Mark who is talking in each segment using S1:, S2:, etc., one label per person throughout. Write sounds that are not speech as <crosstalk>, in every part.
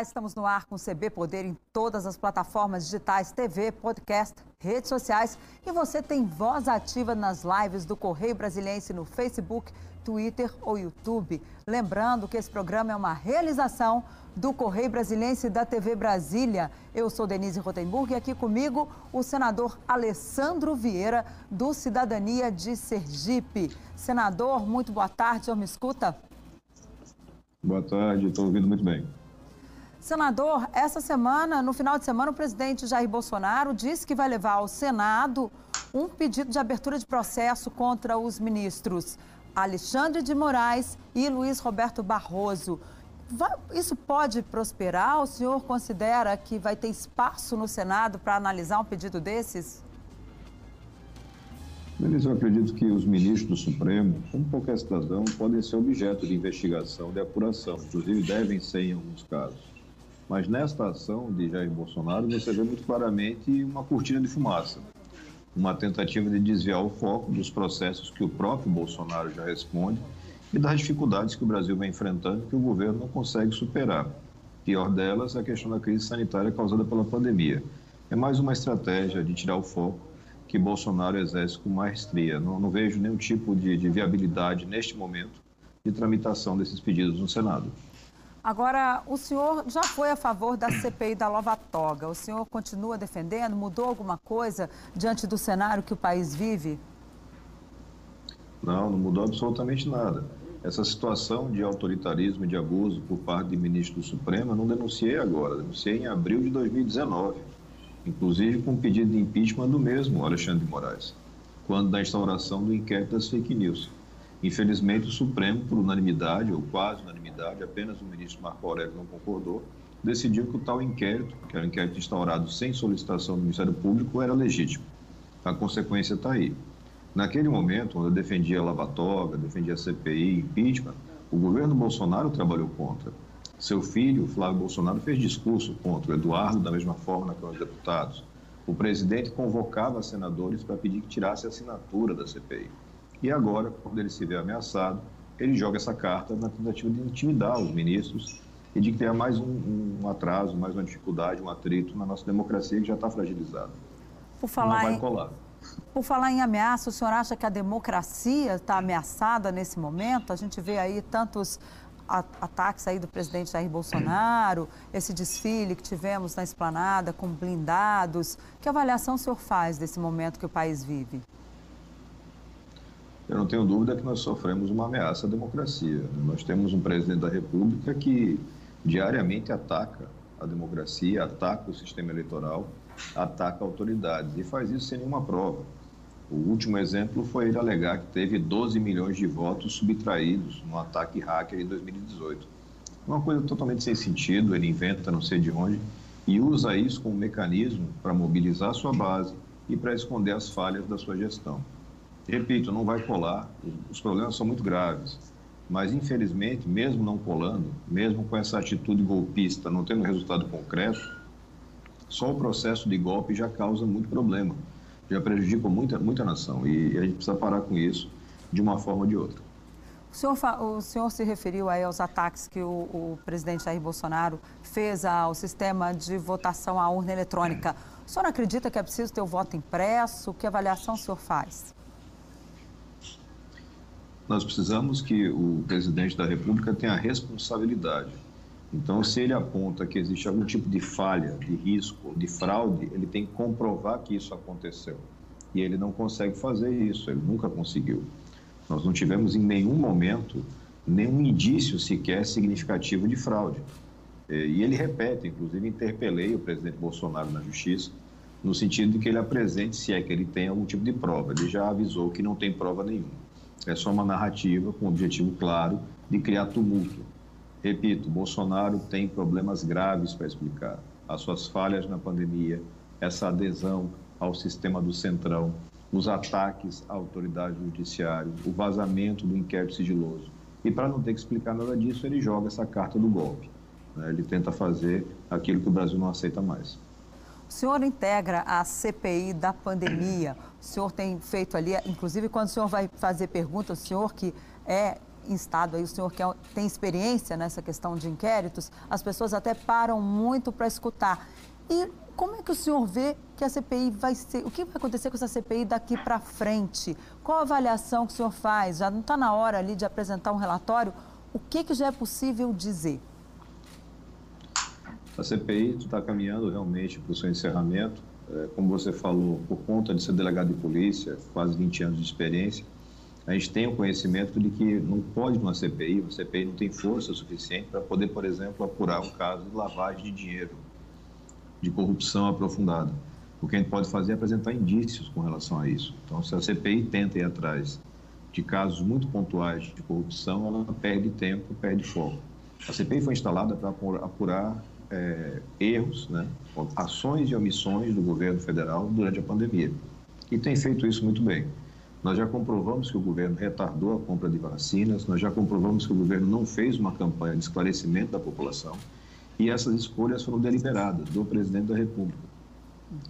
S1: Estamos no ar com o CB Poder em todas as plataformas digitais, TV, podcast, redes sociais. E você tem voz ativa nas lives do Correio Brasiliense no Facebook, Twitter ou YouTube. Lembrando que esse programa é uma realização do Correio Brasiliense da TV Brasília. Eu sou Denise Rotenburg e aqui comigo o senador Alessandro Vieira, do Cidadania de Sergipe. Senador, muito boa tarde, senhor me escuta?
S2: Boa tarde, estou ouvindo muito bem.
S1: Senador, essa semana, no final de semana, o presidente Jair Bolsonaro disse que vai levar ao Senado um pedido de abertura de processo contra os ministros Alexandre de Moraes e Luiz Roberto Barroso. Isso pode prosperar? O senhor considera que vai ter espaço no Senado para analisar um pedido desses?
S2: Eu acredito que os ministros do Supremo, como qualquer cidadão, podem ser objeto de investigação, de apuração, inclusive devem ser em alguns casos. Mas nesta ação de Jair Bolsonaro, você vê muito claramente uma cortina de fumaça, uma tentativa de desviar o foco dos processos que o próprio Bolsonaro já responde e das dificuldades que o Brasil vem enfrentando que o governo não consegue superar. Pior delas, a questão da crise sanitária causada pela pandemia. É mais uma estratégia de tirar o foco que Bolsonaro exerce com maestria. Não, não vejo nenhum tipo de, de viabilidade neste momento de tramitação desses pedidos no Senado.
S1: Agora, o senhor já foi a favor da CPI da Lova Toga. O senhor continua defendendo? Mudou alguma coisa diante do cenário que o país vive?
S2: Não, não mudou absolutamente nada. Essa situação de autoritarismo e de abuso por parte de ministro do Supremo, eu não denunciei agora, denunciei em abril de 2019, inclusive com pedido de impeachment do mesmo Alexandre de Moraes, quando da instauração do inquérito das fake news. Infelizmente, o Supremo, por unanimidade, ou quase unanimidade, apenas o ministro Marco Aurélio não concordou, decidiu que o tal inquérito, que era um inquérito instaurado sem solicitação do Ministério Público, era legítimo. A consequência está aí. Naquele momento, quando eu defendia a Lavatoga, defendia a CPI, impeachment, o governo Bolsonaro trabalhou contra. Seu filho, Flávio Bolsonaro, fez discurso contra. O Eduardo, da mesma forma, na Câmara dos Deputados. O presidente convocava senadores para pedir que tirasse a assinatura da CPI. E agora, quando ele se vê ameaçado, ele joga essa carta na tentativa de intimidar os ministros e de criar mais um, um atraso, mais uma dificuldade, um atrito na nossa democracia que já está fragilizada.
S1: Por falar
S2: Não vai colar.
S1: Por falar em ameaça, o senhor acha que a democracia está ameaçada nesse momento? A gente vê aí tantos ataques aí do presidente Jair Bolsonaro, esse desfile que tivemos na esplanada com blindados. Que avaliação o senhor faz desse momento que o país vive?
S2: Eu não tenho dúvida que nós sofremos uma ameaça à democracia. Nós temos um presidente da República que diariamente ataca a democracia, ataca o sistema eleitoral, ataca autoridades e faz isso sem nenhuma prova. O último exemplo foi ele alegar que teve 12 milhões de votos subtraídos no ataque hacker em 2018. Uma coisa totalmente sem sentido, ele inventa não sei de onde e usa isso como mecanismo para mobilizar sua base e para esconder as falhas da sua gestão. Repito, não vai colar, os problemas são muito graves. Mas, infelizmente, mesmo não colando, mesmo com essa atitude golpista não tendo resultado concreto, só o processo de golpe já causa muito problema, já prejudica muita, muita nação. E a gente precisa parar com isso de uma forma ou de outra.
S1: O senhor, o senhor se referiu aí aos ataques que o, o, presidente Jair Bolsonaro fez ao sistema de votação à urna eletrônica. O senhor acredita que é preciso ter o voto impresso? Que avaliação o senhor faz?
S2: Nós precisamos que o presidente da República tenha responsabilidade. Então, se ele aponta que existe algum tipo de falha, de risco, de fraude, ele tem que comprovar que isso aconteceu. E ele não consegue fazer isso, ele nunca conseguiu. Nós não tivemos em nenhum momento nenhum indício sequer significativo de fraude. E ele repete, inclusive interpelei o presidente Bolsonaro na justiça, no sentido de que ele apresente, se é que ele tem algum tipo de prova. Ele já avisou que não tem prova nenhuma. É só uma narrativa com objetivo claro de criar tumulto. Repito, Bolsonaro tem problemas graves para explicar. As suas falhas na pandemia, essa adesão ao sistema do Centrão, os ataques à autoridade judiciária, o vazamento do inquérito sigiloso. E para não ter que explicar nada disso, ele joga essa carta do golpe. Né? Ele tenta fazer aquilo que o Brasil não aceita mais.
S1: O senhor integra a CPI da pandemia. O senhor tem feito ali, inclusive quando o senhor vai fazer pergunta, o senhor que é instado aí, o senhor que é tem experiência nessa questão de inquéritos, as pessoas até param muito para escutar. E como é que o senhor vê que a CPI vai ser, o que vai acontecer com essa CPI daqui para frente? Qual a avaliação que o senhor faz? Já não está na hora ali de apresentar um relatório? O que, que já é possível dizer?
S2: A CPI está caminhando realmente para o seu encerramento. É, como você falou, por conta de ser delegado de polícia, quase 20 anos de experiência, a gente tem o conhecimento de que não pode uma CPI, uma CPI não tem força suficiente para poder, por exemplo, apurar um caso de lavagem de dinheiro, de corrupção aprofundada. O que a gente pode fazer é apresentar indícios com relação a isso. Então, se a CPI tenta ir atrás de casos muito pontuais de corrupção, ela perde tempo, perde foco. A CPI foi instalada para apurar é, erros, né, ações e omissões do governo federal durante a pandemia. E tem feito isso muito bem. Nós já comprovamos que o governo retardou a compra de vacinas, nós já comprovamos que o governo não fez uma campanha de esclarecimento da população e essas escolhas foram deliberadas do presidente da República.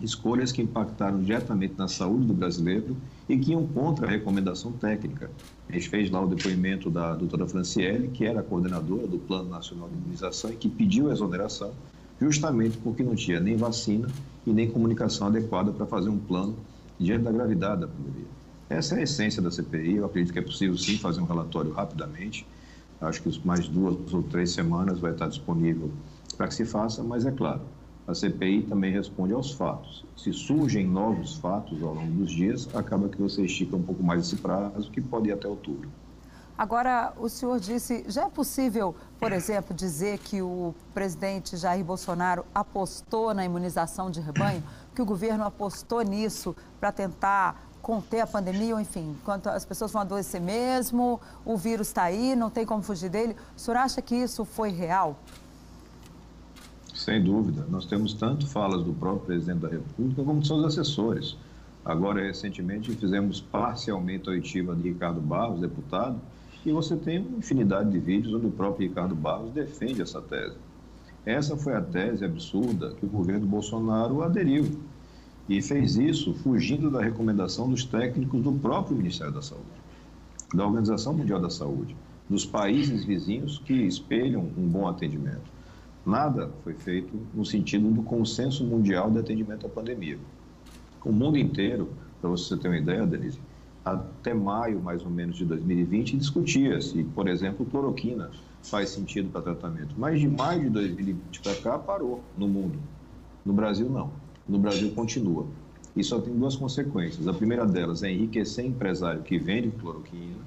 S2: Escolhas que impactaram diretamente na saúde do brasileiro e que iam contra a recomendação técnica. A gente fez lá o depoimento da doutora Franciele, que era a coordenadora do Plano Nacional de Imunização e que pediu a exoneração justamente porque não tinha nem vacina e nem comunicação adequada para fazer um plano diante da gravidade da pandemia. Essa é a essência da CPI. Eu acredito que é possível, sim, fazer um relatório rapidamente. Acho que mais duas ou três semanas vai estar disponível para que se faça, mas é claro, a CPI também responde aos fatos. Se surgem novos fatos ao longo dos dias, acaba que você estica um pouco mais esse prazo, que pode ir até outubro.
S1: Agora, o senhor disse, já é possível, por exemplo, dizer que o presidente Jair Bolsonaro apostou na imunização de rebanho, que o governo apostou nisso para tentar conter a pandemia, ou enfim, enquanto as pessoas vão adoecer mesmo, o vírus está aí, não tem como fugir dele. O senhor acha que isso foi real?
S2: Sem dúvida. Nós temos tanto falas do próprio presidente da República como de seus assessores. Agora, recentemente, fizemos parcialmente a oitiva de Ricardo Barros, deputado, e você tem uma infinidade de vídeos onde o próprio Ricardo Barros defende essa tese. Essa foi a tese absurda que o governo Bolsonaro aderiu e fez isso fugindo da recomendação dos técnicos do próprio Ministério da Saúde, da Organização Mundial da Saúde, dos países vizinhos que espelham um bom atendimento. Nada foi feito no sentido do consenso mundial de atendimento à pandemia. O mundo inteiro, para você ter uma ideia, Denise, até maio mais ou menos de 2020 discutia se, por exemplo, cloroquina faz sentido para tratamento. Mas de maio de 2020 para cá parou no mundo. No Brasil não no Brasil continua. E só tem duas consequências. A primeira delas é enriquecer empresário que vende cloroquina,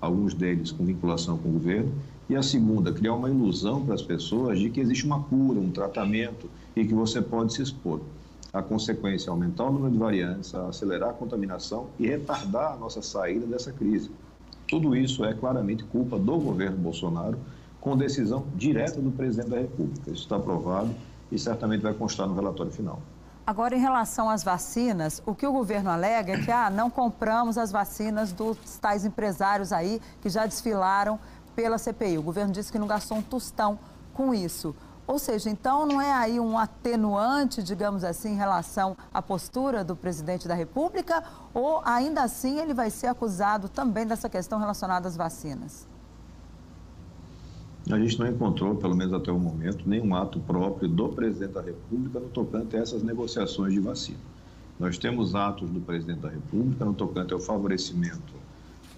S2: alguns deles com vinculação com o governo, e a segunda, criar uma ilusão para as pessoas de que existe uma cura, um tratamento e que você pode se expor. A consequência é aumentar o número de variantes, acelerar a contaminação e retardar a nossa saída dessa crise. Tudo isso é claramente culpa do governo Bolsonaro, com decisão direta do presidente da República. Isso está aprovado e certamente vai constar no relatório final.
S1: Agora, em relação às vacinas, o que o governo alega é que ah, não compramos as vacinas dos tais empresários aí que já desfilaram pela CPI. O governo disse que não gastou um tostão com isso. Ou seja, então não é aí um atenuante, digamos assim, em relação à postura do presidente da República, ou ainda assim ele vai ser acusado também dessa questão relacionada às vacinas?
S2: A gente não encontrou, pelo menos até o momento, nenhum ato próprio do presidente da República no tocante a essas negociações de vacina. Nós temos atos do presidente da República no tocante ao favorecimento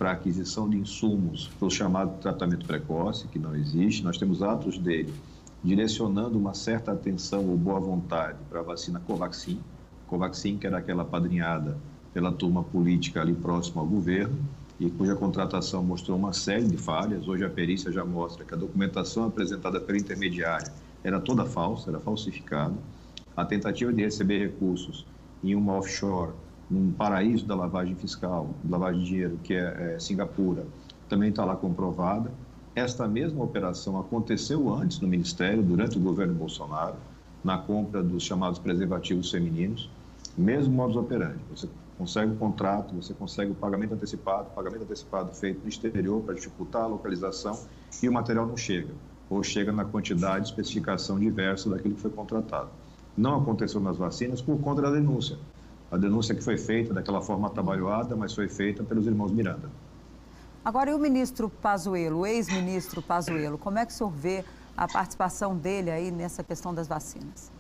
S2: para aquisição de insumos para o chamado tratamento precoce, que não existe. Nós temos atos dele direcionando uma certa atenção ou boa vontade para a vacina Covaxin, Covaxin que era aquela padrinhada pela turma política ali próxima ao governo e cuja contratação mostrou uma série de falhas. Hoje a perícia já mostra que a documentação apresentada pela intermediária era toda falsa, era falsificada. A tentativa de receber recursos em uma offshore, num paraíso da lavagem fiscal, lavagem de dinheiro, que é, é Singapura, também está lá comprovada. Esta mesma operação aconteceu antes no Ministério, durante o governo Bolsonaro, na compra dos chamados preservativos femininos. Mesmo modus operandi. Você consegue o contrato, você consegue o pagamento antecipado, pagamento antecipado feito no exterior para dificultar a localização e o material não chega, ou chega na quantidade, especificação diversa daquilo que foi contratado. Não aconteceu nas vacinas por conta da denúncia. A denúncia que foi feita daquela forma atabalhoada, mas foi feita pelos irmãos Miranda.
S1: Agora, e o ministro Pazuello, o ex-ministro Pazuello, como é que o senhor vê a participação dele aí nessa questão das vacinas?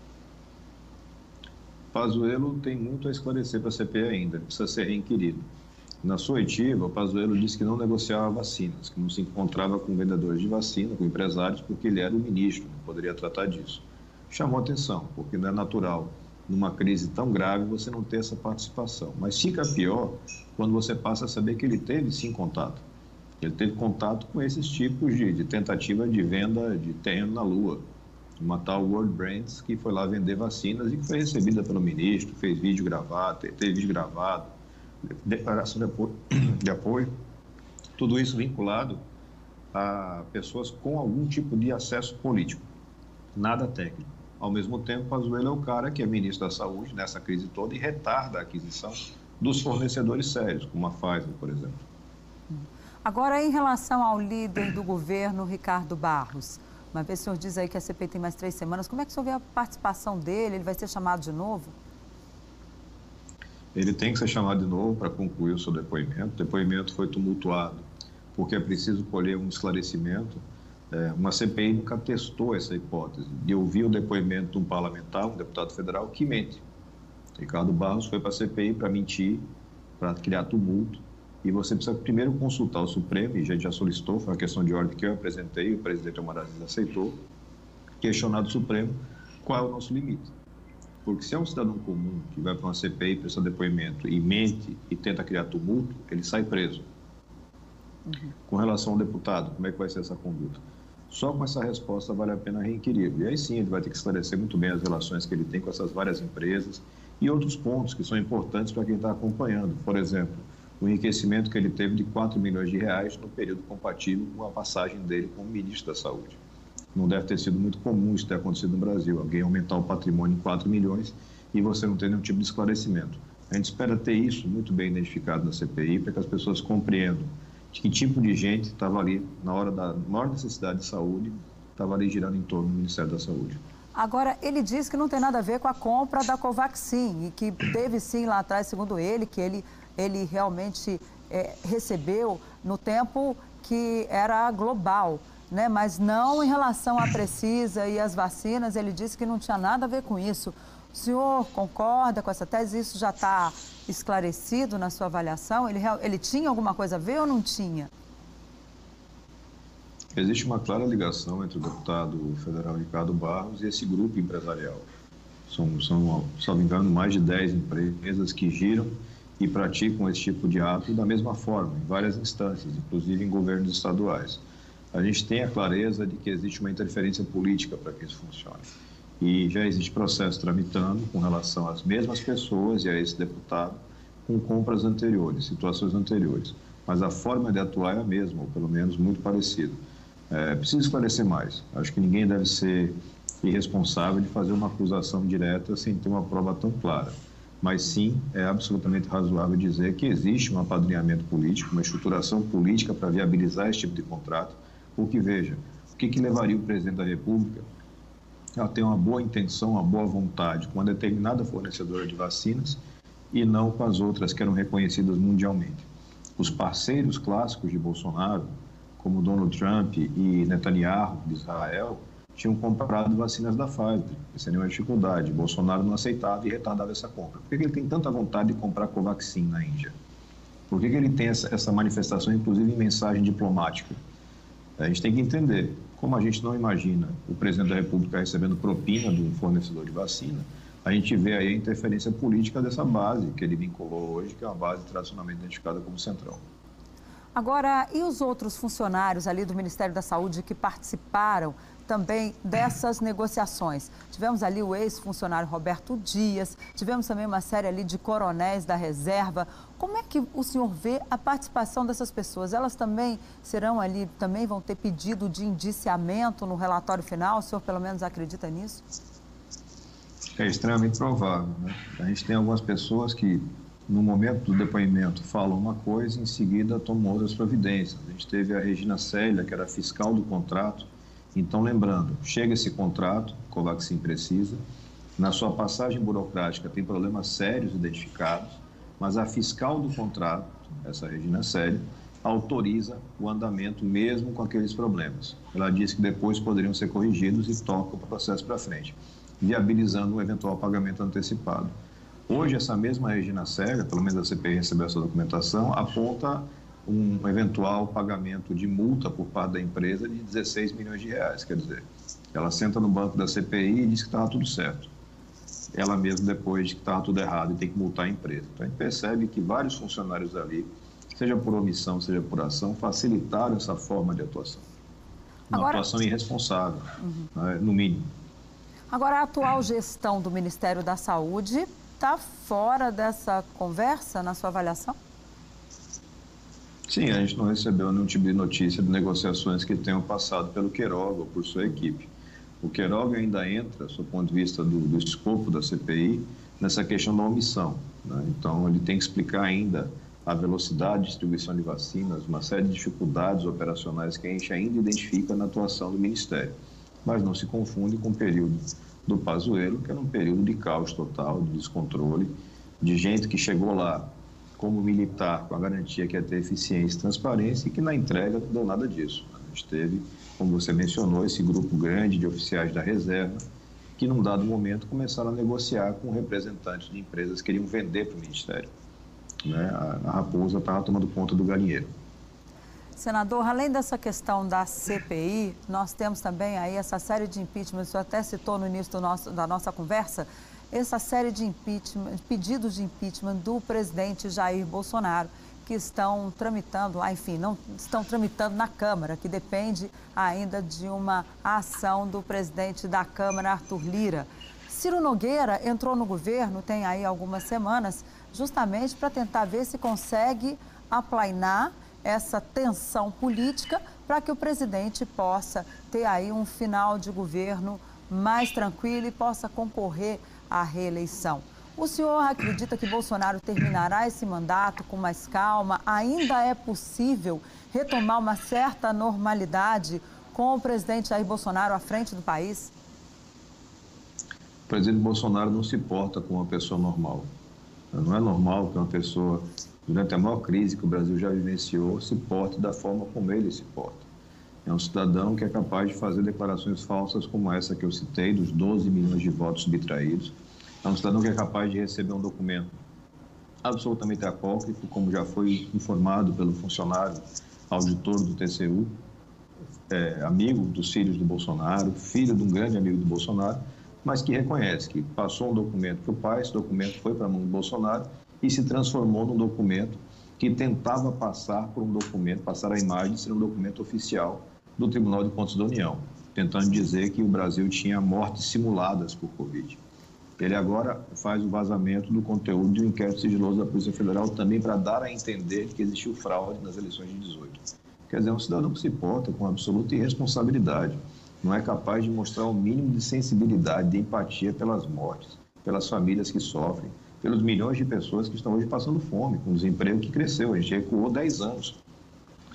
S2: Pazuello tem muito a esclarecer para a CPI ainda, precisa ser reinquirido. Na sua oitiva, o Pazuello disse que não negociava vacinas, que não se encontrava com vendedores de vacina, com empresários, porque ele era o ministro, não poderia tratar disso. Chamou atenção, porque não é natural, numa crise tão grave, você não ter essa participação. Mas fica pior quando você passa a saber que ele teve sim contato. Ele teve contato com esses tipos de, de tentativa de venda de terreno na Lua, uma tal World Brands que foi lá vender vacinas e que foi recebida pelo ministro, fez vídeo gravado, teve vídeo gravado, declaração de apoio, <coughs> de apoio, tudo isso vinculado a pessoas com algum tipo de acesso político, nada técnico. Ao mesmo tempo, Pazuello é o cara que é ministro da Saúde nessa crise toda e retarda a aquisição dos fornecedores sérios, como a Pfizer, por exemplo.
S1: Agora, em relação ao líder do governo, Ricardo Barros, uma vez o senhor diz aí que a CPI tem mais três semanas, como é que o senhor vê a participação dele? Ele vai ser chamado de novo?
S2: Ele tem que ser chamado de novo para concluir o seu depoimento. O depoimento foi tumultuado, porque é preciso colher um esclarecimento. É, uma CPI nunca testou essa hipótese de ouvir o depoimento de um parlamentar, um deputado federal, que mente. Ricardo Barros foi para a CPI para mentir, para criar tumulto, e você precisa primeiro consultar o Supremo, e a gente já solicitou, foi uma questão de ordem que eu apresentei, o presidente Omar Aziz aceitou, questionado o Supremo qual é o nosso limite. Porque se é um cidadão comum que vai para uma CPI, prestar depoimento e mente e tenta criar tumulto, ele sai preso. Uhum. Com relação ao deputado, como é que vai ser essa conduta? Só com essa resposta vale a pena reinquirir. E aí sim ele vai ter que esclarecer muito bem as relações que ele tem com essas várias empresas e outros pontos que são importantes para quem está acompanhando. Por exemplo, o enriquecimento que ele teve de 4 milhões de reais no período compatível com a passagem dele como ministro da Saúde. Não deve ter sido muito comum isso ter acontecido no Brasil, alguém aumentar o patrimônio em 4 milhões e você não ter nenhum tipo de esclarecimento. A gente espera ter isso muito bem identificado na CPI para que as pessoas compreendam de que tipo de gente estava ali na hora da maior necessidade de saúde, estava ali girando em torno do Ministério da Saúde.
S1: Agora, ele diz que não tem nada a ver com a compra da Covaxin e que teve sim lá atrás, segundo ele, que ele ele realmente é, recebeu no tempo que era global, né? mas não em relação à Precisa e às vacinas, ele disse que não tinha nada a ver com isso. O senhor concorda com essa tese? Isso já está esclarecido na sua avaliação? Ele, ele tinha alguma coisa a ver ou não tinha?
S2: Existe uma clara ligação entre o deputado federal Ricardo Barros e esse grupo empresarial. São, são me engano, mais de 10 empresas que giram e praticam esse tipo de ato da mesma forma, em várias instâncias, inclusive em governos estaduais. A gente tem a clareza de que existe uma interferência política para que isso funcione. E já existe processo tramitando com relação às mesmas pessoas e a esse deputado com compras anteriores, situações anteriores. Mas a forma de atuar é a mesma, ou pelo menos muito parecida. É, preciso esclarecer mais. Acho que ninguém deve ser irresponsável de fazer uma acusação direta sem ter uma prova tão clara mas sim é absolutamente razoável dizer que existe um apadrinhamento político, uma estruturação política para viabilizar esse tipo de contrato, porque veja, o que, que levaria o presidente da República a ter uma boa intenção, uma boa vontade com uma determinada fornecedora de vacinas e não com as outras que eram reconhecidas mundialmente. Os parceiros clássicos de Bolsonaro, como Donald Trump e Netanyahu de Israel, tinham comprado vacinas da Pfizer, sem nenhuma dificuldade. Bolsonaro não aceitava e retardava essa compra. Por que ele tem tanta vontade de comprar Covaxin na Índia? Por que ele tem essa manifestação, inclusive em mensagem diplomática? A gente tem que entender, como a gente não imagina o presidente da República recebendo propina de um fornecedor de vacina, a gente vê aí a interferência política dessa base que ele vinculou hoje, que é uma base tradicionalmente identificada como central.
S1: Agora, e os outros funcionários ali do Ministério da Saúde que participaram também dessas negociações. Tivemos ali o ex-funcionário Roberto Dias, tivemos também uma série ali de coronéis da reserva. Como é que o senhor vê a participação dessas pessoas? Elas também serão ali, também vão ter pedido de indiciamento no relatório final? O senhor pelo menos acredita nisso?
S2: É extremamente provável. Né? A gente tem algumas pessoas que no momento do depoimento falam uma coisa e em seguida tomam outras providências. A gente teve a Regina Célia, que era fiscal do contrato, então, lembrando, chega esse contrato, Covaxin precisa, na sua passagem burocrática tem problemas sérios identificados, mas a fiscal do contrato, essa Regina Sério, autoriza o andamento mesmo com aqueles problemas. Ela diz que depois poderiam ser corrigidos e toca o processo para frente, viabilizando um eventual pagamento antecipado. Hoje, essa mesma Regina Sega, pelo menos a CPI recebeu essa documentação, aponta um eventual pagamento de multa por parte da empresa de 16 milhões de reais. Quer dizer, ela senta no banco da CPI e diz que estava tudo certo. Ela mesma depois diz que estava tudo errado e tem que multar a empresa. Então a gente percebe que vários funcionários ali, seja por omissão, seja por ação, facilitaram essa forma de atuação. Uma Agora... atuação irresponsável, uhum. né, no mínimo.
S1: Agora, a atual gestão do Ministério da Saúde está fora dessa conversa, na sua avaliação?
S2: Sim, a gente não recebeu nenhum tipo de notícia de negociações que tenham passado pelo Queiroga ou por sua equipe. O Queiroga ainda entra, do ponto de vista do, do escopo da CPI, nessa questão da omissão. Né? Então, ele tem que explicar ainda a velocidade de distribuição de vacinas, uma série de dificuldades operacionais que a gente ainda identifica na atuação do Ministério. Mas não se confunde com o período do Pazuello, que era um período de caos total, de descontrole, de gente que chegou lá como militar com a garantia que ia ter eficiência e transparência e que na entrega não deu nada disso. A gente teve, como você mencionou, esse grupo grande de oficiais da reserva que num dado momento começaram a negociar com representantes de empresas que queriam vender para o Ministério. Né? A, raposa estava tomando conta do galinheiro.
S1: Senador, além dessa questão da CPI, nós temos também aí essa série de impeachment, o senhor até citou no início nosso, da nossa conversa, essa série de impeachment, pedidos de impeachment do presidente Jair Bolsonaro, que estão tramitando lá, enfim, não estão tramitando na Câmara, que depende ainda de uma ação do presidente da Câmara, Arthur Lira. Ciro Nogueira entrou no governo, tem aí algumas semanas, justamente para tentar ver se consegue aplainar essa tensão política para que o presidente possa ter aí um final de governo mais tranquilo e possa concorrer à reeleição. O senhor acredita que Bolsonaro terminará esse mandato com mais calma? Ainda é possível retomar uma certa normalidade com o presidente Jair Bolsonaro à frente do país?
S2: O presidente Bolsonaro não se porta como uma pessoa normal. Não é normal que uma pessoa, durante a maior crise que o Brasil já vivenciou, se porte da forma como ele se porta. É um cidadão que é capaz de fazer declarações falsas como essa que eu citei, dos 12 milhões de votos subtraídos. É um cidadão que é capaz de receber um documento absolutamente apócrifo, como já foi informado pelo funcionário auditor do TCU, é, amigo dos filhos do Bolsonaro, filho de um grande amigo do Bolsonaro, mas que reconhece que passou um documento para o pai, esse documento foi para a mão do Bolsonaro e se transformou num documento que tentava passar por um documento, passar a imagem de ser um documento oficial do Tribunal de Contas da União, tentando dizer que o Brasil tinha mortes simuladas por Covid. Ele agora faz o vazamento do conteúdo de um inquérito sigiloso da Polícia Federal também para dar a entender que existiu fraude nas eleições de 18. Quer dizer, é um cidadão que se porta com absoluta irresponsabilidade, não é capaz de mostrar o um mínimo de sensibilidade, de empatia pelas mortes, pelas famílias que sofrem, pelos milhões de pessoas que estão hoje passando fome, com desemprego que cresceu. A gente recuou 10 anos,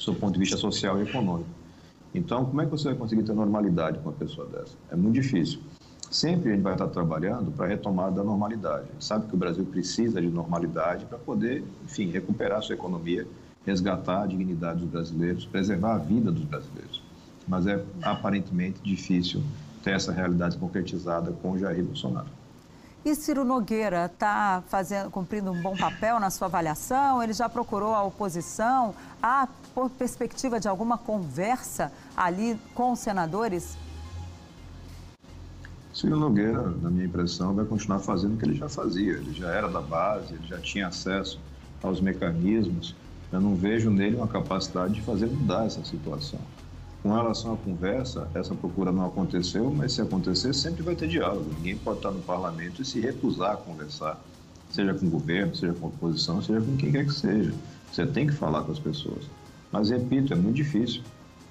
S2: do ponto de vista social e econômico. Então, como é que você vai conseguir ter normalidade com uma pessoa dessa? É muito difícil. Sempre a gente vai estar trabalhando para a retomada da normalidade. Sabe que o Brasil precisa de normalidade para poder, enfim, recuperar sua economia, resgatar a dignidade dos brasileiros, preservar a vida dos brasileiros. Mas é aparentemente difícil ter essa realidade concretizada com Jair Bolsonaro.
S1: E Ciro Nogueira está cumprindo um bom papel na sua avaliação? Ele já procurou a oposição? Há perspectiva de alguma conversa ali com os senadores?
S2: Ciro Nogueira, na minha impressão, vai continuar fazendo o que ele já fazia. Ele já era da base, ele já tinha acesso aos mecanismos. Eu não vejo nele uma capacidade de fazer mudar essa situação. Com relação à conversa, essa procura não aconteceu, mas se acontecer, sempre vai ter diálogo. Ninguém pode estar no parlamento e se recusar a conversar, seja com o governo, seja com a oposição, seja com quem quer que seja. Você tem que falar com as pessoas. Mas, repito, é muito difícil.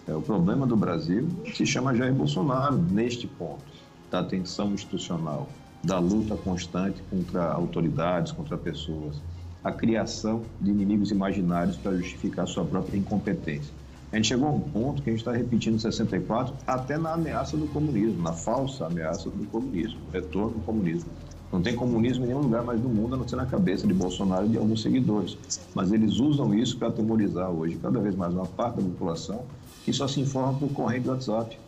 S2: É, o problema do Brasil se chama Jair Bolsonaro neste ponto, da tensão institucional, da luta constante contra autoridades, contra pessoas, a criação de inimigos imaginários para justificar sua própria incompetência. A gente chegou a um ponto que a gente está repetindo 64 até na ameaça do comunismo, na falsa ameaça do comunismo, retorno do comunismo. Não tem comunismo em nenhum lugar mais do mundo, a não ser na cabeça de Bolsonaro e de alguns seguidores. Mas eles usam isso para atemorizar hoje cada vez mais uma parte da população que só se informa por corrente do WhatsApp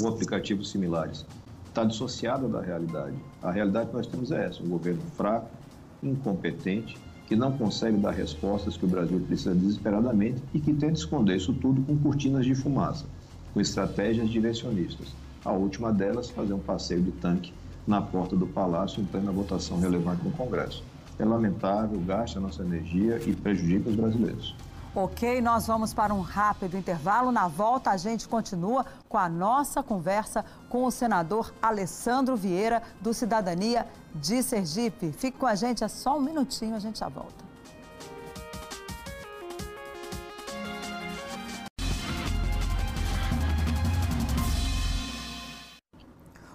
S2: ou aplicativos similares. Está dissociada da realidade. A realidade que nós temos é essa: um governo fraco, incompetente, que não consegue dar respostas que o Brasil precisa desesperadamente e que tenta esconder isso tudo com cortinas de fumaça, com estratégias direcionistas. A última delas, fazer um passeio de tanque na porta do Palácio em plena votação relevante no Congresso. É lamentável, gasta nossa energia e prejudica os brasileiros.
S1: Ok, nós vamos para um rápido intervalo. Na volta, a gente continua com a nossa conversa com o senador Alessandro Vieira, do Cidadania de Sergipe. Fique com a gente, é só um minutinho, a gente já volta.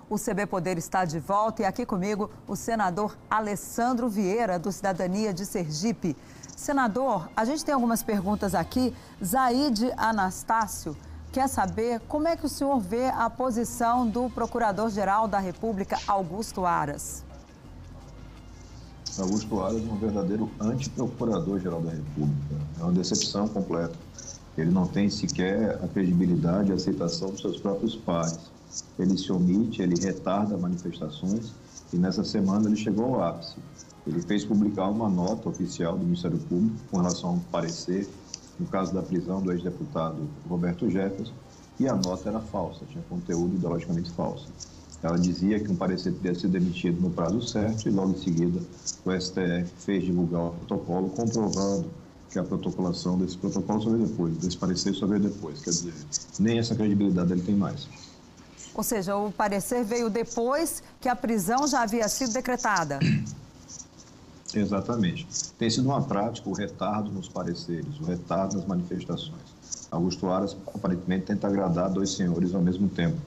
S1: O CB Poder está de volta e aqui comigo o senador Alessandro Vieira, do Cidadania de Sergipe. Senador, a gente tem algumas perguntas aqui. Zaide Anastácio quer saber como é que o senhor vê a posição do Procurador-Geral da República, Augusto Aras.
S2: Augusto Aras é um verdadeiro anti-procurador-geral da República. É uma decepção completa. Ele não tem sequer a credibilidade e aceitação dos seus próprios pares. Ele se omite, ele retarda manifestações e nessa semana ele chegou ao ápice ele fez publicar uma nota oficial do Ministério Público com relação ao parecer no caso da prisão do ex-deputado Roberto Jefferson, e a nota era falsa, tinha conteúdo ideologicamente falso. Ela dizia que um parecer teria sido emitido no prazo certo e logo em seguida o STF fez divulgar o protocolo comprovando que a protocolação desse protocolo só veio depois, desse parecer só veio depois. Quer dizer, nem essa credibilidade ele tem mais.
S1: Ou seja, o parecer veio depois que a prisão já havia sido decretada. <clears throat>
S2: Exatamente. Tem sido uma prática o retardo nos pareceres, o retardo nas manifestações. Augusto Aras aparentemente tenta agradar dois senhores ao mesmo tempo.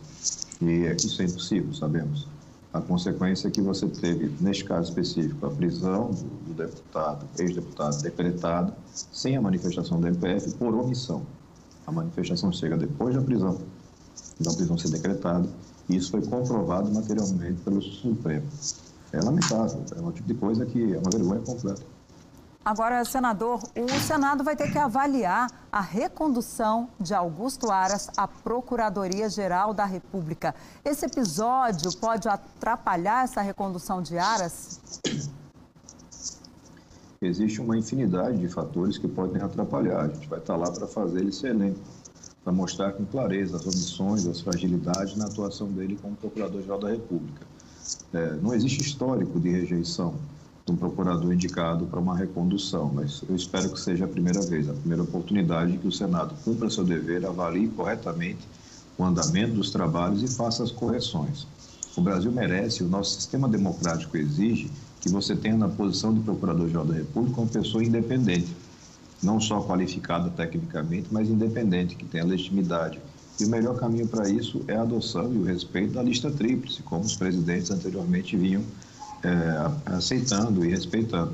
S2: E isso é impossível, sabemos. A consequência é que você teve, neste caso específico, a prisão do, deputado, ex-deputado decretado, sem a manifestação do MPF, por omissão. A manifestação chega depois da prisão, da prisão ser decretada, e isso foi comprovado materialmente pelo Supremo é lamentável. É um tipo de coisa que é uma vergonha completa.
S1: Agora, senador, o Senado vai ter que avaliar a recondução de Augusto Aras à Procuradoria-Geral da República. Esse episódio pode atrapalhar essa recondução de Aras?
S2: Existe uma infinidade de fatores que podem atrapalhar. A gente vai estar lá para fazer ele ser elenco, para mostrar com clareza as omissões, as fragilidades na atuação dele como Procurador-Geral da República. É, não existe histórico de rejeição de um procurador indicado para uma recondução, mas eu espero que seja a primeira vez, a primeira oportunidade que o Senado cumpra seu dever, avalie corretamente o andamento dos trabalhos e faça as correções. O Brasil merece, o nosso sistema democrático exige que você tenha na posição de Procurador-Geral da República uma pessoa independente, não só qualificada tecnicamente, mas independente, que tenha legitimidade, e o melhor caminho para isso é a adoção e o respeito da lista tríplice, como os presidentes anteriormente vinham é, aceitando e respeitando.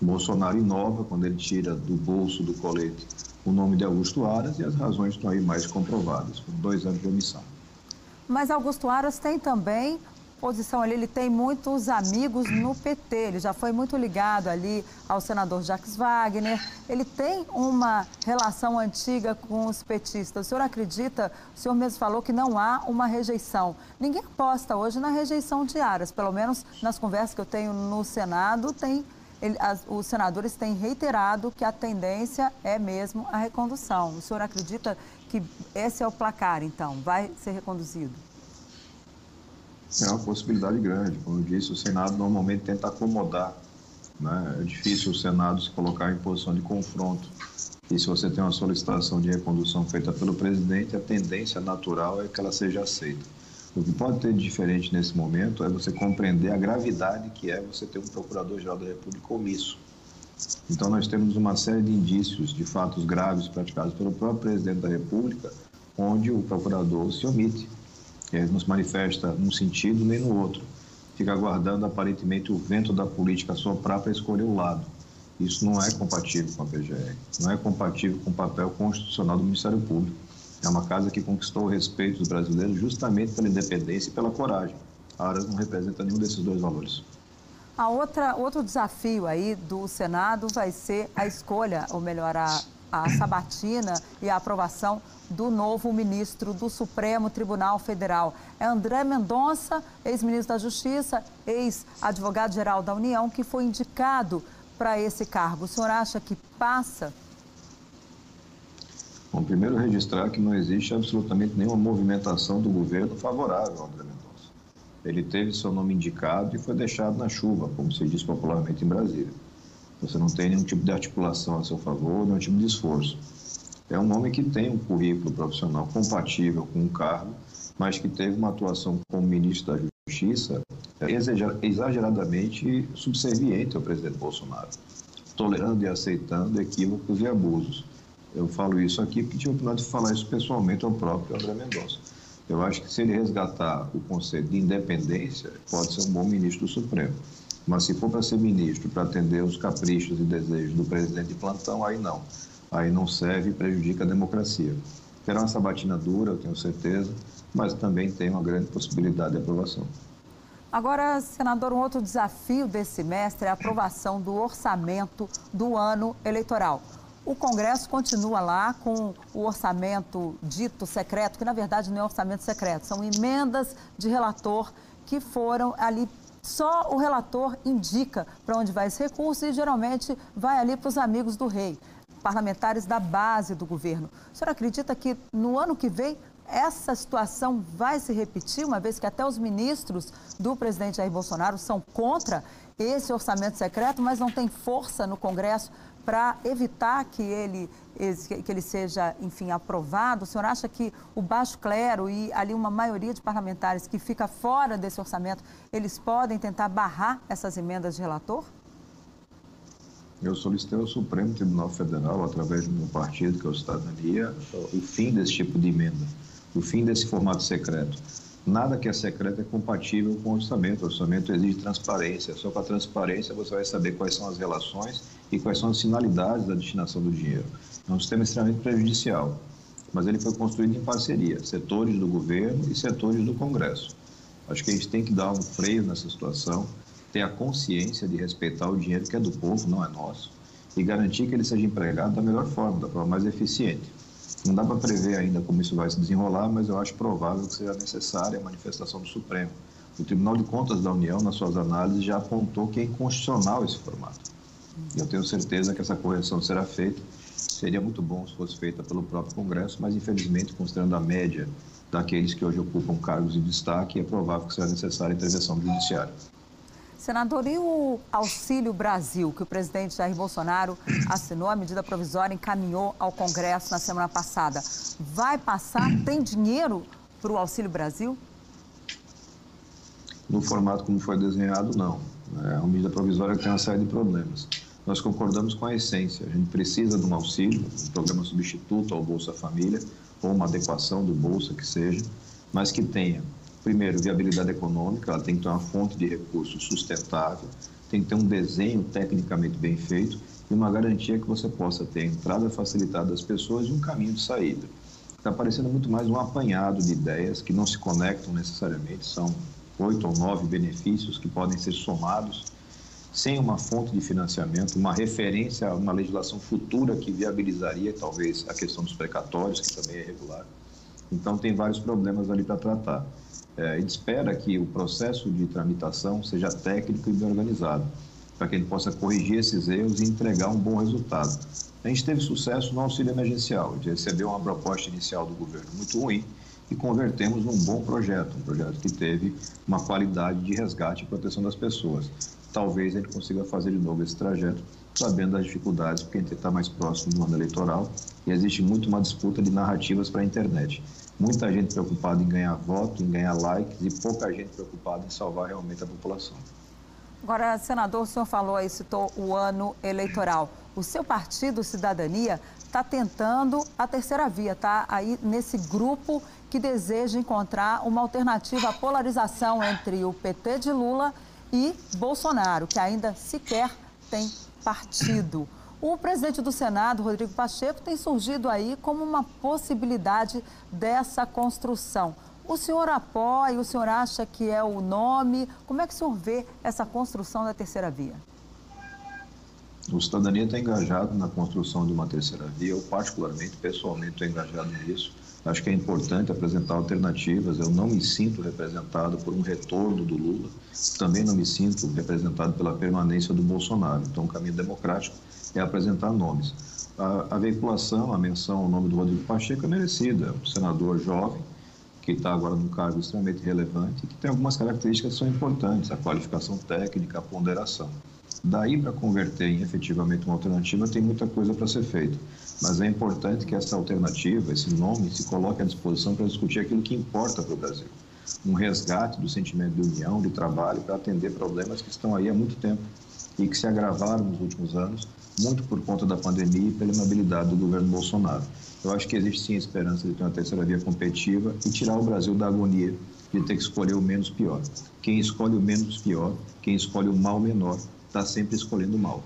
S2: Bolsonaro inova quando ele tira do bolso do colete o nome de Augusto Aras e as razões estão aí mais comprovadas, com dois anos de omissão.
S1: Mas Augusto Aras tem também posição ali, ele tem muitos amigos no PT, ele já foi muito ligado ali ao senador Jacques Wagner, ele tem uma relação antiga com os petistas. O senhor acredita, o senhor mesmo falou que não há uma rejeição. Ninguém aposta hoje na rejeição de Aras, pelo menos nas conversas que eu tenho no Senado, tem, ele, as, os senadores têm reiterado que a tendência é mesmo a recondução. O senhor acredita que esse é o placar, então, vai ser reconduzido?
S2: É uma possibilidade grande. Como eu disse, o Senado normalmente tenta acomodar. Né? É difícil o Senado se colocar em posição de confronto. E se você tem uma solicitação de recondução feita pelo presidente, a tendência natural é que ela seja aceita. O que pode ter de diferente nesse momento é você compreender a gravidade que é você ter um Procurador-Geral da República omisso. Então, nós temos uma série de indícios de fatos graves praticados pelo próprio presidente da República, onde o procurador se omite é, não se manifesta num sentido nem no outro. Fica aguardando aparentemente o vento da política soprar para escolher o lado. Isso não é compatível com a PGR, não é compatível com o papel constitucional do Ministério Público. É uma casa que conquistou o respeito dos brasileiros justamente pela independência e pela coragem. A Aras não representa nenhum desses dois valores.
S1: A outra, outro desafio aí do Senado vai ser a escolha, ou melhor, a, a sabatina e a aprovação do novo ministro do Supremo Tribunal Federal. É André Mendonça, ex-ministro da Justiça, ex-advogado-geral da União, que foi indicado para esse cargo. O senhor acha que passa?
S2: Bom, primeiro registrar que não existe absolutamente nenhuma movimentação do governo favorável ao André Mendonça ele teve seu nome indicado e foi deixado na chuva, como se diz popularmente em Brasília. Você não tem nenhum tipo de articulação a seu favor, nenhum tipo de esforço. É um homem que tem um currículo profissional compatível com o um cargo, mas que teve uma atuação como ministro da Justiça exageradamente subserviente ao presidente Bolsonaro, tolerando e aceitando equívocos e abusos. Eu falo isso aqui porque tive a oportunidade de falar isso pessoalmente ao próprio André Mendonça. Eu acho que se ele resgatar o conceito de independência, pode ser um bom ministro do Supremo. Mas se for para ser ministro, para atender os caprichos e desejos do presidente de plantão, aí não. Aí não serve e prejudica a democracia. Terá uma sabatina dura, eu tenho certeza, mas também tem uma grande possibilidade de aprovação.
S1: Agora, senador, um outro desafio desse semestre é a aprovação do orçamento do ano eleitoral. O Congresso continua lá com o orçamento dito secreto, que na verdade não é orçamento secreto, são emendas de relator que foram ali. Só o relator indica para onde vai esse recurso e geralmente vai ali para os amigos do rei, parlamentares da base do governo. O senhor acredita que no ano que vem essa situação vai se repetir, uma vez que até os ministros do presidente Jair Bolsonaro são contra esse orçamento secreto, mas não tem força no Congresso para evitar que ele, que ele seja, enfim, aprovado? O senhor acha que o baixo clero e ali uma maioria de parlamentares que fica fora desse orçamento, eles podem tentar barrar essas emendas de relator?
S2: Eu solicitei ao Supremo Tribunal Federal, através do meu partido, que é o Cidadania, o fim desse tipo de emenda, o fim desse formato secreto. Nada que é secreto é compatível com o orçamento. O orçamento exige transparência. Só com a transparência você vai saber quais são as relações e quais são as finalidades da destinação do dinheiro. É um sistema extremamente prejudicial, mas ele foi construído em parceria, setores do governo e setores do Congresso. Acho que a gente tem que dar um freio nessa situação, ter a consciência de respeitar o dinheiro que é do povo, não é nosso, e garantir que ele seja empregado da melhor forma, da forma mais eficiente. Não dá para prever ainda como isso vai se desenrolar, mas eu acho provável que seja necessária a manifestação do Supremo. O Tribunal de Contas da União, nas suas análises, já apontou que é inconstitucional esse formato. E eu tenho certeza que essa correção será feita. Seria muito bom se fosse feita pelo próprio Congresso, mas infelizmente, considerando a média daqueles que hoje ocupam cargos de destaque, é provável que seja necessária a intervenção do Judiciário.
S1: Senador, e o Auxílio Brasil, que o presidente Jair Bolsonaro assinou a medida provisória e encaminhou ao Congresso na semana passada, vai passar? Tem dinheiro para o Auxílio Brasil?
S2: No formato como foi desenhado, não. É uma medida provisória que tem uma série de problemas. Nós concordamos com a essência. A gente precisa de um auxílio, um programa substituto ao Bolsa Família, ou uma adequação do Bolsa que seja, mas que tenha primeiro, viabilidade econômica, ela tem que ter uma fonte de recursos sustentável, tem que ter um desenho tecnicamente bem feito e uma garantia que você possa ter a entrada facilitada das pessoas e um caminho de saída. Está parecendo muito mais um apanhado de ideias que não se conectam necessariamente, são oito ou nove benefícios que podem ser somados sem uma fonte de financiamento, uma referência a uma legislação futura que viabilizaria talvez a questão dos precatórios, que também é regular. Então, tem vários problemas ali para tratar. É, espera que o processo de tramitação seja técnico e bem organizado, para que ele possa corrigir esses erros e entregar um bom resultado. A gente teve sucesso no auxílio emergencial, a gente recebeu uma proposta inicial do governo muito ruim e convertemos num bom projeto, um projeto que teve uma qualidade de resgate e proteção das pessoas. Talvez ele consiga fazer de novo esse trajeto, sabendo das dificuldades, porque a gente está mais próximo do ano eleitoral e existe muito uma disputa de narrativas para a internet muita gente preocupada em ganhar voto, em ganhar likes e pouca gente preocupada em salvar realmente a população.
S1: Agora, senador, o senhor falou aí, citou o ano eleitoral. O seu partido, Cidadania, está tentando a terceira via, está aí nesse grupo que deseja encontrar uma alternativa à polarização entre o PT de Lula e Bolsonaro, que ainda sequer tem partido. O presidente do Senado, Rodrigo Pacheco, tem surgido aí como uma possibilidade dessa construção. O senhor apoia, o senhor acha que é o nome? Como é que o senhor vê essa construção da terceira via?
S2: O cidadania está engajado na construção de uma terceira via. Eu, particularmente, pessoalmente, estou engajado nisso. Acho que é importante apresentar alternativas. Eu não me sinto representado por um retorno do Lula. Também não me sinto representado pela permanência do Bolsonaro. Então, o caminho democrático é apresentar nomes. A, a veiculação, a menção ao nome do Rodrigo Pacheco é merecida. Um senador jovem, que está agora num cargo extremamente relevante, que tem algumas características que são importantes, a qualificação técnica, a ponderação. Daí para converter em efetivamente uma alternativa tem muita coisa para ser feita, mas é importante que essa alternativa, esse nome, se coloque à disposição para discutir aquilo que importa para o Brasil. Um resgate do sentimento de união, de trabalho, para atender problemas que estão aí há muito tempo e que se agravaram nos últimos anos, muito por conta da pandemia e pela inabilidade do governo Bolsonaro. Eu acho que existe sim a esperança de ter uma terceira via competitiva e tirar o Brasil da agonia de ter que escolher o menos pior. Quem escolhe o menos pior, quem escolhe o mal menor, está sempre escolhendo mal.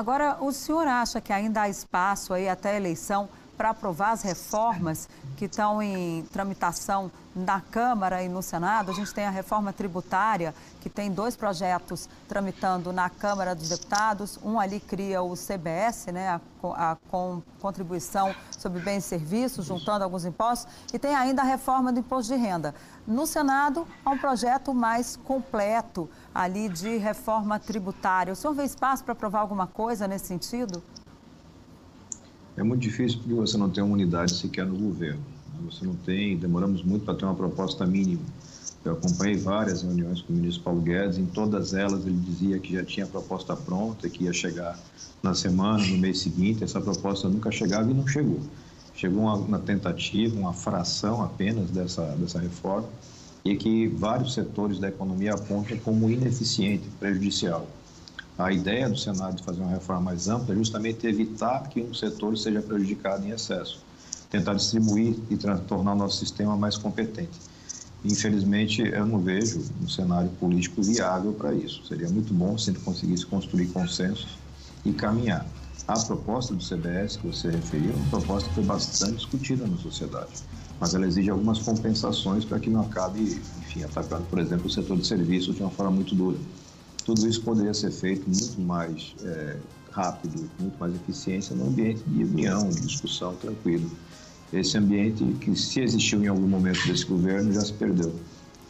S1: Agora, o senhor acha que ainda há espaço aí até a eleição para aprovar as reformas que estão em tramitação na Câmara e no Senado. A gente tem a reforma tributária, que tem dois projetos tramitando na Câmara dos Deputados. Um ali cria o CBS, né, a, a com contribuição sobre bens e serviços, juntando alguns impostos. E tem ainda a reforma do imposto de renda. No Senado, há um projeto mais completo ali de reforma tributária. O senhor vê espaço para aprovar alguma coisa nesse sentido?
S2: É muito difícil porque você não tem uma unidade sequer no governo. Você não tem, demoramos muito para ter uma proposta mínima. Eu acompanhei várias reuniões com o ministro Paulo Guedes, em todas elas ele dizia que já tinha a proposta pronta, que ia chegar na semana, no mês seguinte. Essa proposta nunca chegava e não chegou. Chegou uma, uma tentativa, uma fração apenas dessa, dessa reforma, e que vários setores da economia apontam como ineficiente, prejudicial. A ideia do Senado de fazer uma reforma mais ampla é justamente evitar que um setor seja prejudicado em excesso, tentar distribuir e tornar o nosso sistema mais competente. Infelizmente, eu não vejo um cenário político viável para isso. Seria muito bom se a gente conseguisse construir consensos e caminhar. A proposta do CBS que você referiu é uma proposta que foi bastante discutida na sociedade, mas ela exige algumas compensações para que não acabe, enfim, atacando, por exemplo, o setor de serviços de uma forma muito dura. Tudo isso poderia ser feito muito mais é, rápido, muito mais eficiência no ambiente de união, de discussão tranquilo. Esse ambiente que, se existiu em algum momento desse governo, já se perdeu.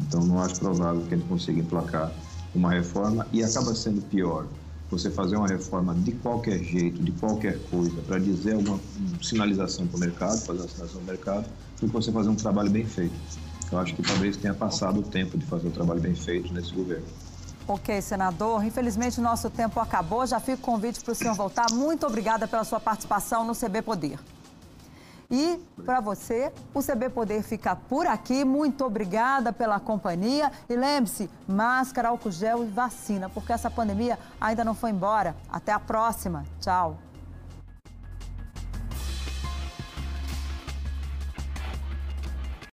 S2: Então, não acho provável que ele consiga emplacar uma reforma e acaba sendo pior você fazer uma reforma de qualquer jeito, de qualquer coisa, para dizer alguma sinalização para o mercado, fazer uma sinalização do mercado, do que você fazer um trabalho bem feito. Eu acho que talvez tenha passado o tempo de fazer um trabalho bem feito nesse governo.
S1: Ok, senador. Infelizmente, o nosso tempo acabou. Já fica o convite para o senhor voltar. Muito obrigada pela sua participação no CB Poder. E para você, o CB Poder fica por aqui. Muito obrigada pela companhia. E lembre-se: máscara, álcool gel e vacina, porque essa pandemia ainda não foi embora. Até a próxima. Tchau.